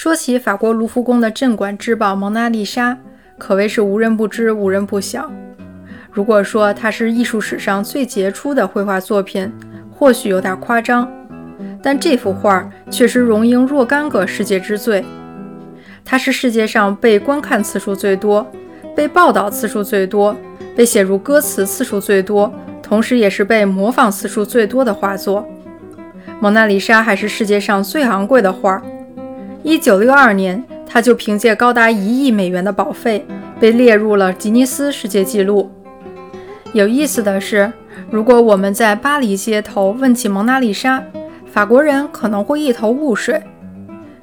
说起法国卢浮宫的镇馆之宝《蒙娜丽莎》，可谓是无人不知，无人不晓。如果说它是艺术史上最杰出的绘画作品，或许有点夸张，但这幅画确实荣膺若干个世界之最。它是世界上被观看次数最多、被报道次数最多、被写入歌词次数最多，同时也是被模仿次数最多的画作。《蒙娜丽莎》还是世界上最昂贵的画。一九六二年，他就凭借高达一亿美元的保费，被列入了吉尼斯世界纪录。有意思的是，如果我们在巴黎街头问起蒙娜丽莎，法国人可能会一头雾水。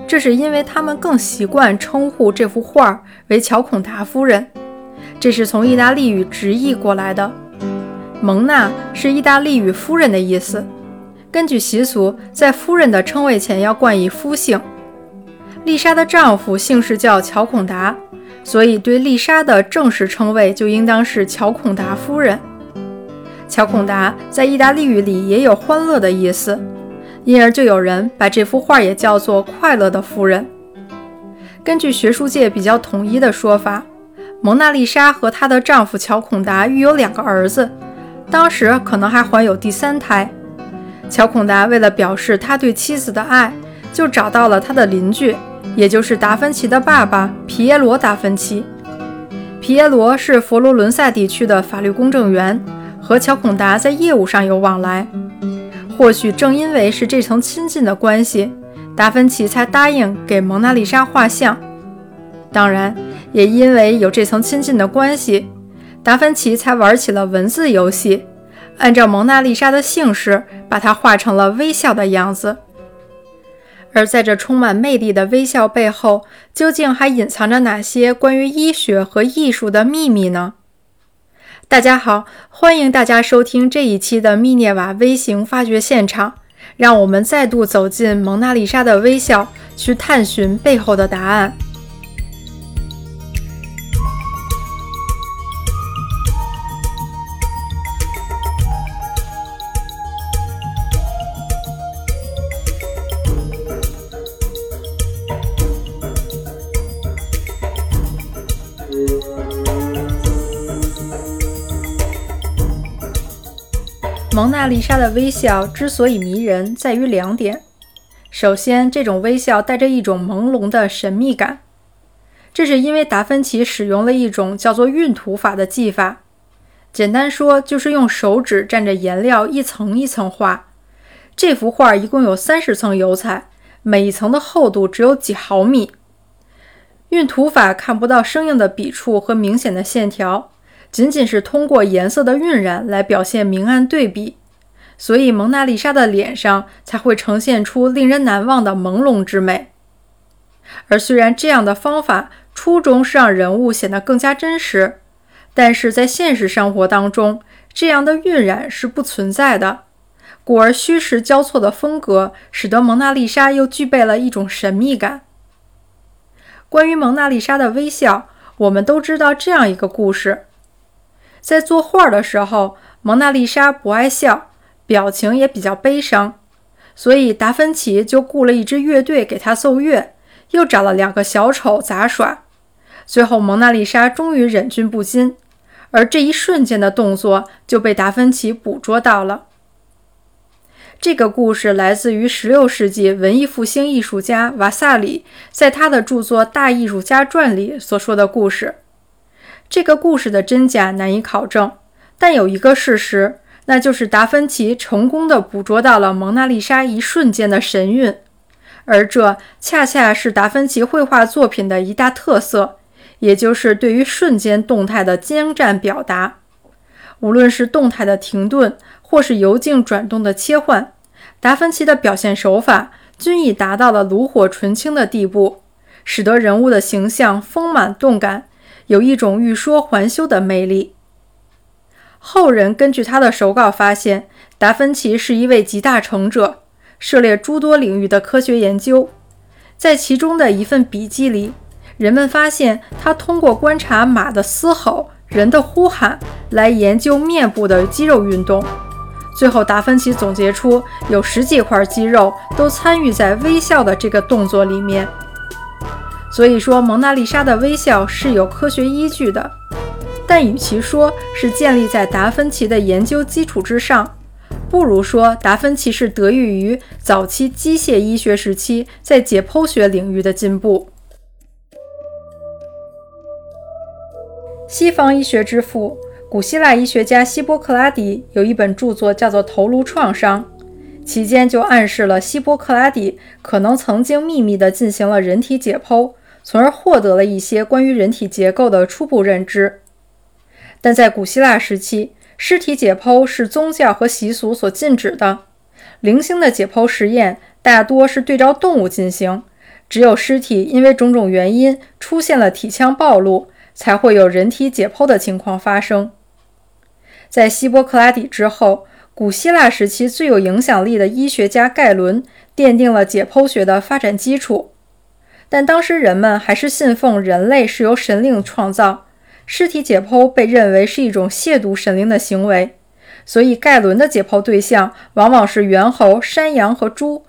这是因为他们更习惯称呼这幅画为乔孔达夫人，这是从意大利语直译过来的。蒙娜是意大利语“夫人”的意思。根据习俗，在夫人的称谓前要冠以夫姓。丽莎的丈夫姓氏叫乔孔达，所以对丽莎的正式称谓就应当是乔孔达夫人。乔孔达在意大利语里也有欢乐的意思，因而就有人把这幅画也叫做快乐的夫人。根据学术界比较统一的说法，蒙娜丽莎和她的丈夫乔孔达育有两个儿子，当时可能还怀有第三胎。乔孔达为了表示他对妻子的爱，就找到了他的邻居。也就是达芬奇的爸爸皮耶罗·达芬奇。皮耶罗是佛罗伦萨地区的法律公证员，和乔孔达在业务上有往来。或许正因为是这层亲近的关系，达芬奇才答应给蒙娜丽莎画像。当然，也因为有这层亲近的关系，达芬奇才玩起了文字游戏，按照蒙娜丽莎的姓氏，把它画成了微笑的样子。而在这充满魅力的微笑背后，究竟还隐藏着哪些关于医学和艺术的秘密呢？大家好，欢迎大家收听这一期的密涅瓦微型发掘现场，让我们再度走进蒙娜丽莎的微笑，去探寻背后的答案。蒙娜丽莎的微笑之所以迷人，在于两点。首先，这种微笑带着一种朦胧的神秘感，这是因为达芬奇使用了一种叫做晕涂法的技法。简单说，就是用手指蘸着颜料一层一层画。这幅画一共有三十层油彩，每一层的厚度只有几毫米。晕涂法看不到生硬的笔触和明显的线条。仅仅是通过颜色的晕染来表现明暗对比，所以蒙娜丽莎的脸上才会呈现出令人难忘的朦胧之美。而虽然这样的方法初衷是让人物显得更加真实，但是在现实生活当中，这样的晕染是不存在的，故而虚实交错的风格使得蒙娜丽莎又具备了一种神秘感。关于蒙娜丽莎的微笑，我们都知道这样一个故事。在作画的时候，蒙娜丽莎不爱笑，表情也比较悲伤，所以达芬奇就雇了一支乐队给她奏乐，又找了两个小丑杂耍。最后，蒙娜丽莎终于忍俊不禁，而这一瞬间的动作就被达芬奇捕捉到了。这个故事来自于16世纪文艺复兴艺术家瓦萨里在他的著作《大艺术家传》里所说的故事。这个故事的真假难以考证，但有一个事实，那就是达芬奇成功的捕捉到了蒙娜丽莎一瞬间的神韵，而这恰恰是达芬奇绘画作品的一大特色，也就是对于瞬间动态的精湛表达。无论是动态的停顿，或是由静转动的切换，达芬奇的表现手法均已达到了炉火纯青的地步，使得人物的形象丰满动感。有一种欲说还休的魅力。后人根据他的手稿发现，达芬奇是一位集大成者，涉猎诸多领域的科学研究。在其中的一份笔记里，人们发现他通过观察马的嘶吼、人的呼喊来研究面部的肌肉运动。最后，达芬奇总结出有十几块肌肉都参与在微笑的这个动作里面。所以说蒙娜丽莎的微笑是有科学依据的。但与其说是建立在达芬奇的研究基础之上，不如说达芬奇是得益于早期机械医学时期在解剖学领域的进步。西方医学之父、古希腊医学家希波克拉底有一本著作叫做《头颅创伤》，期间就暗示了希波克拉底可能曾经秘密地进行了人体解剖，从而获得了一些关于人体结构的初步认知。但在古希腊时期，尸体解剖是宗教和习俗所禁止的。零星的解剖实验大多是对照动物进行，只有尸体因为种种原因出现了体腔暴露，才会有人体解剖的情况发生。在希波克拉底之后，古希腊时期最有影响力的医学家盖伦奠定了解剖学的发展基础。但当时人们还是信奉人类是由神灵创造。尸体解剖被认为是一种亵渎神灵的行为，所以盖伦的解剖对象往往是猿猴、山羊和猪，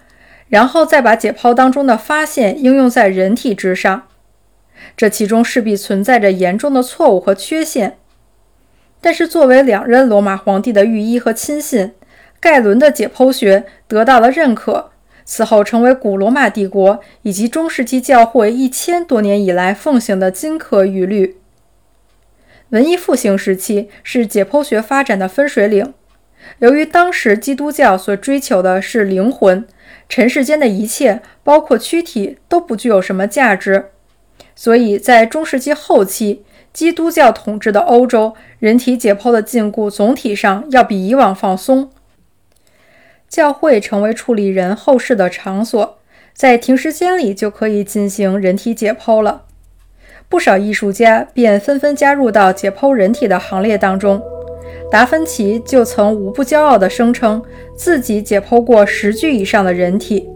然后再把解剖当中的发现应用在人体之上。这其中势必存在着严重的错误和缺陷。但是，作为两任罗马皇帝的御医和亲信，盖伦的解剖学得到了认可，此后成为古罗马帝国以及中世纪教会一千多年以来奉行的金科玉律。文艺复兴时期是解剖学发展的分水岭。由于当时基督教所追求的是灵魂，尘世间的一切，包括躯体，都不具有什么价值，所以在中世纪后期，基督教统治的欧洲，人体解剖的禁锢总体上要比以往放松。教会成为处理人后事的场所，在停尸间里就可以进行人体解剖了。不少艺术家便纷纷加入到解剖人体的行列当中。达芬奇就曾无不骄傲地声称自己解剖过十具以上的人体。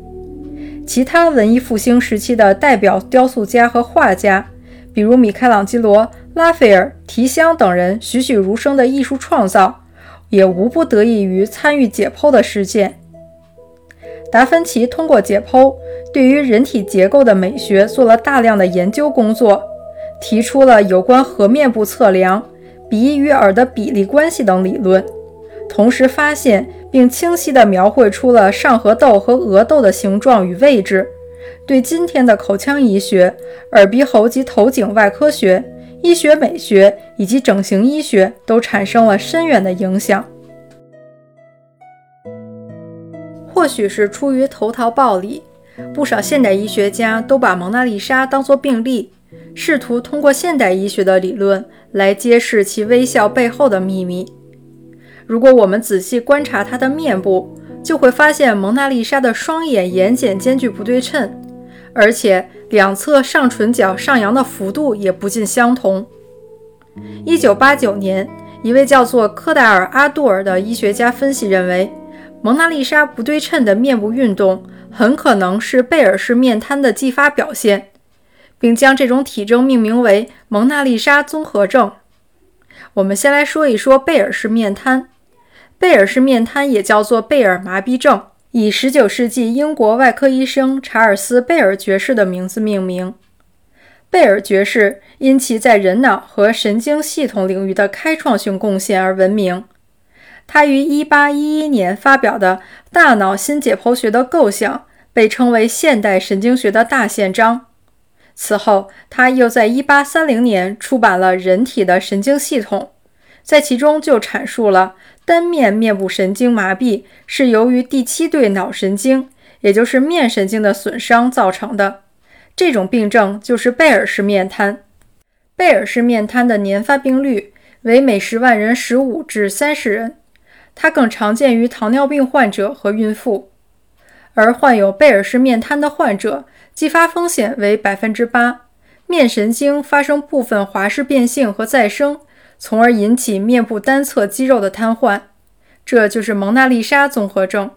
其他文艺复兴时期的代表雕塑家和画家，比如米开朗基罗、拉斐尔、提香等人栩栩如生的艺术创造，也无不得益于参与解剖的实践。达芬奇通过解剖，对于人体结构的美学做了大量的研究工作。提出了有关颌面部测量、鼻与耳的比例关系等理论，同时发现并清晰地描绘出了上颌窦和额窦的形状与位置，对今天的口腔医学、耳鼻喉及头颈外科学、医学美学以及整形医学都产生了深远的影响。或许是出于投桃报李，不少现代医学家都把蒙娜丽莎当作病例。试图通过现代医学的理论来揭示其微笑背后的秘密。如果我们仔细观察她的面部，就会发现蒙娜丽莎的双眼眼睑间距不对称，而且两侧上唇角上扬的幅度也不尽相同。一九八九年，一位叫做科达尔·阿杜尔的医学家分析认为，蒙娜丽莎不对称的面部运动很可能是贝尔氏面瘫的继发表现。并将这种体征命名为蒙娜丽莎综合症。我们先来说一说贝尔氏面瘫。贝尔氏面瘫也叫做贝尔麻痹症，以19世纪英国外科医生查尔斯·贝尔爵士的名字命名。贝尔爵士因其在人脑和神经系统领域的开创性贡献而闻名。他于1811年发表的大脑新解剖学的构想被称为现代神经学的大宪章。此后，他又在1830年出版了《人体的神经系统》，在其中就阐述了单面面部神经麻痹是由于第七对脑神经，也就是面神经的损伤造成的。这种病症就是贝尔氏面瘫。贝尔氏面瘫的年发病率为每十万人15至30人，它更常见于糖尿病患者和孕妇，而患有贝尔氏面瘫的患者。继发风险为百分之八，面神经发生部分滑式变性和再生，从而引起面部单侧肌肉的瘫痪，这就是蒙娜丽莎综合症。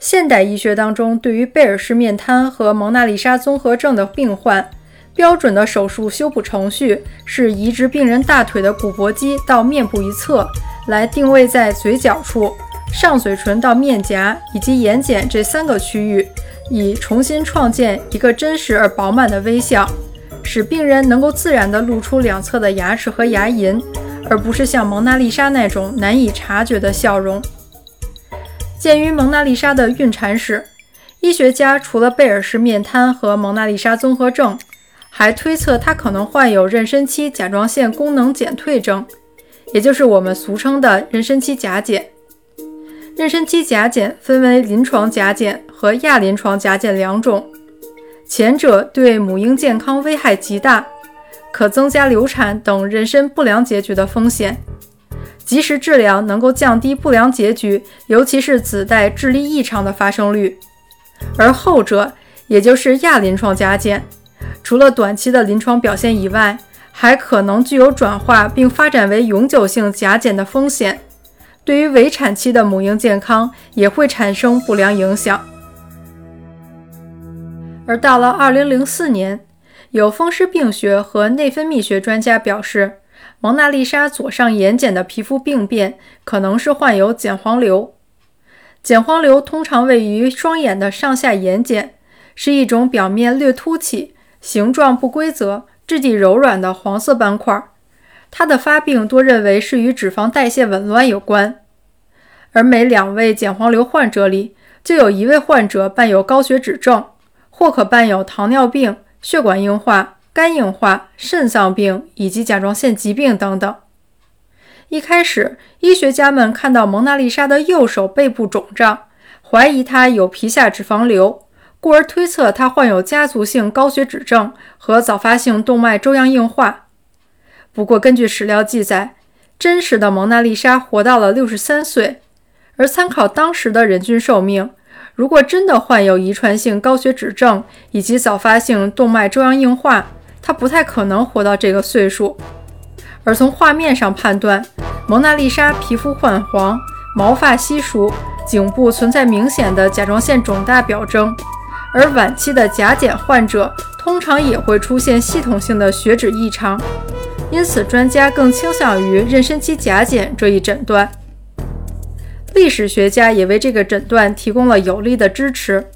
现代医学当中，对于贝尔氏面瘫和蒙娜丽莎综合症的病患，标准的手术修补程序是移植病人大腿的骨薄肌到面部一侧，来定位在嘴角处，上嘴唇到面颊以及眼睑这三个区域，以重新创建一个真实而饱满的微笑，使病人能够自然地露出两侧的牙齿和牙龈，而不是像蒙娜丽莎那种难以察觉的笑容。鉴于蒙娜丽莎的孕产史，医学家除了贝尔氏面瘫和蒙娜丽莎综合症，还推测她可能患有妊娠期甲状腺功能减退症，也就是我们俗称的妊娠期甲减。妊娠期甲减分为临床甲减和亚临床甲减两种，前者对母婴健康危害极大，可增加流产等妊娠不良结局的风险。及时治疗能够降低不良结局，尤其是子代智力异常的发生率。而后者，也就是亚临床甲减，除了短期的临床表现以外，还可能具有转化并发展为永久性甲减的风险，对于围产期的母婴健康也会产生不良影响。而到了2004年，有风湿病学和内分泌学专家表示。蒙娜丽莎左上眼睑的皮肤病变可能是患有睑黄瘤。睑黄瘤通常位于双眼的上下眼睑，是一种表面略凸起、形状不规则、质地柔软的黄色斑块。它的发病多认为是与脂肪代谢紊乱有关。而每两位睑黄瘤患者里，就有一位患者伴有高血脂症，或可伴有糖尿病、血管硬化。肝硬化、肾脏病以及甲状腺疾病等等。一开始，医学家们看到蒙娜丽莎的右手背部肿胀，怀疑她有皮下脂肪瘤，故而推测她患有家族性高血脂症和早发性动脉粥样硬化。不过，根据史料记载，真实的蒙娜丽莎活到了六十三岁，而参考当时的人均寿命，如果真的患有遗传性高血脂症以及早发性动脉粥样硬化，他不太可能活到这个岁数，而从画面上判断，蒙娜丽莎皮肤泛黄、毛发稀疏、颈部存在明显的甲状腺肿大表征，而晚期的甲减患者通常也会出现系统性的血脂异常，因此专家更倾向于妊娠期甲减这一诊断。历史学家也为这个诊断提供了有力的支持。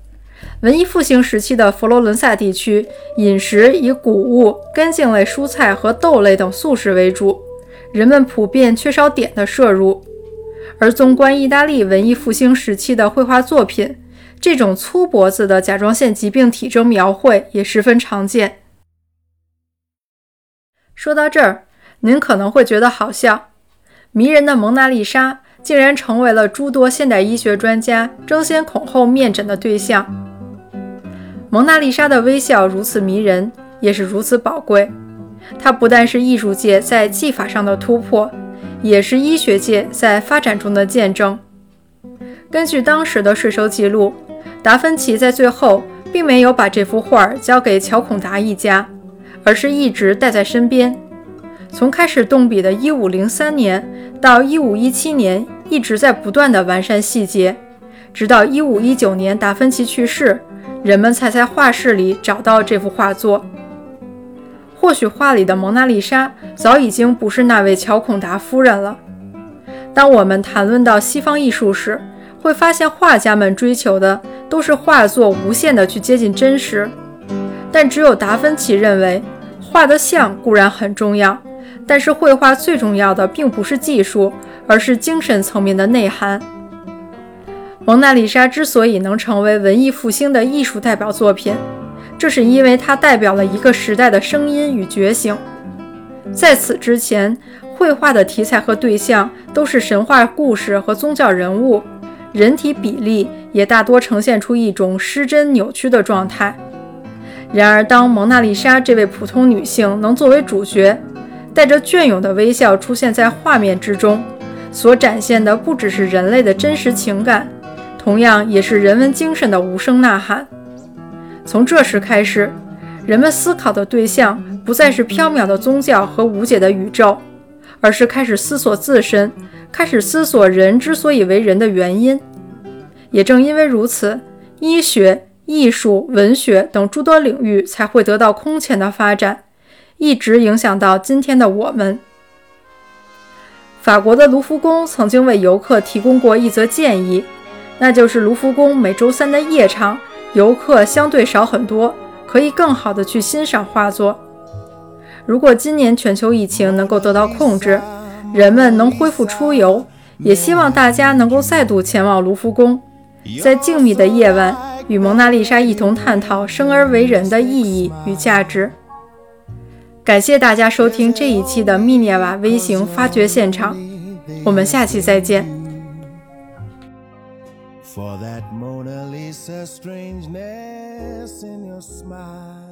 文艺复兴时期的佛罗伦萨地区，饮食以谷物、根茎类蔬菜和豆类等素食为主，人们普遍缺少碘的摄入。而纵观意大利文艺复兴时期的绘画作品，这种粗脖子的甲状腺疾病体征描绘也十分常见。说到这儿，您可能会觉得好笑，迷人的蒙娜丽莎竟然成为了诸多现代医学专家争先恐后面诊的对象。蒙娜丽莎的微笑如此迷人，也是如此宝贵。它不但是艺术界在技法上的突破，也是医学界在发展中的见证。根据当时的税收记录，达芬奇在最后并没有把这幅画交给乔孔达一家，而是一直带在身边。从开始动笔的1503年到1517年，一直在不断的完善细节，直到1519年达芬奇去世。人们才在画室里找到这幅画作。或许画里的蒙娜丽莎早已经不是那位乔孔达夫人了。当我们谈论到西方艺术时，会发现画家们追求的都是画作无限的去接近真实。但只有达芬奇认为，画的像固然很重要，但是绘画最重要的并不是技术，而是精神层面的内涵。蒙娜丽莎之所以能成为文艺复兴的艺术代表作品，这是因为它代表了一个时代的声音与觉醒。在此之前，绘画的题材和对象都是神话故事和宗教人物，人体比例也大多呈现出一种失真扭曲的状态。然而，当蒙娜丽莎这位普通女性能作为主角，带着隽永的微笑出现在画面之中，所展现的不只是人类的真实情感。同样也是人文精神的无声呐喊。从这时开始，人们思考的对象不再是缥缈的宗教和无解的宇宙，而是开始思索自身，开始思索人之所以为人的原因。也正因为如此，医学、艺术、文学等诸多领域才会得到空前的发展，一直影响到今天的我们。法国的卢浮宫曾经为游客提供过一则建议，那就是卢浮宫每周三的夜场游客相对少很多，可以更好的去欣赏画作。如果今年全球疫情能够得到控制，人们能恢复出游，也希望大家能够再度前往卢浮宫，在静谧的夜晚与蒙娜丽莎一同探讨生而为人的意义与价值。感谢大家收听这一期的密涅瓦微型发掘现场，我们下期再见。For that Mona Lisa strangeness in your smile.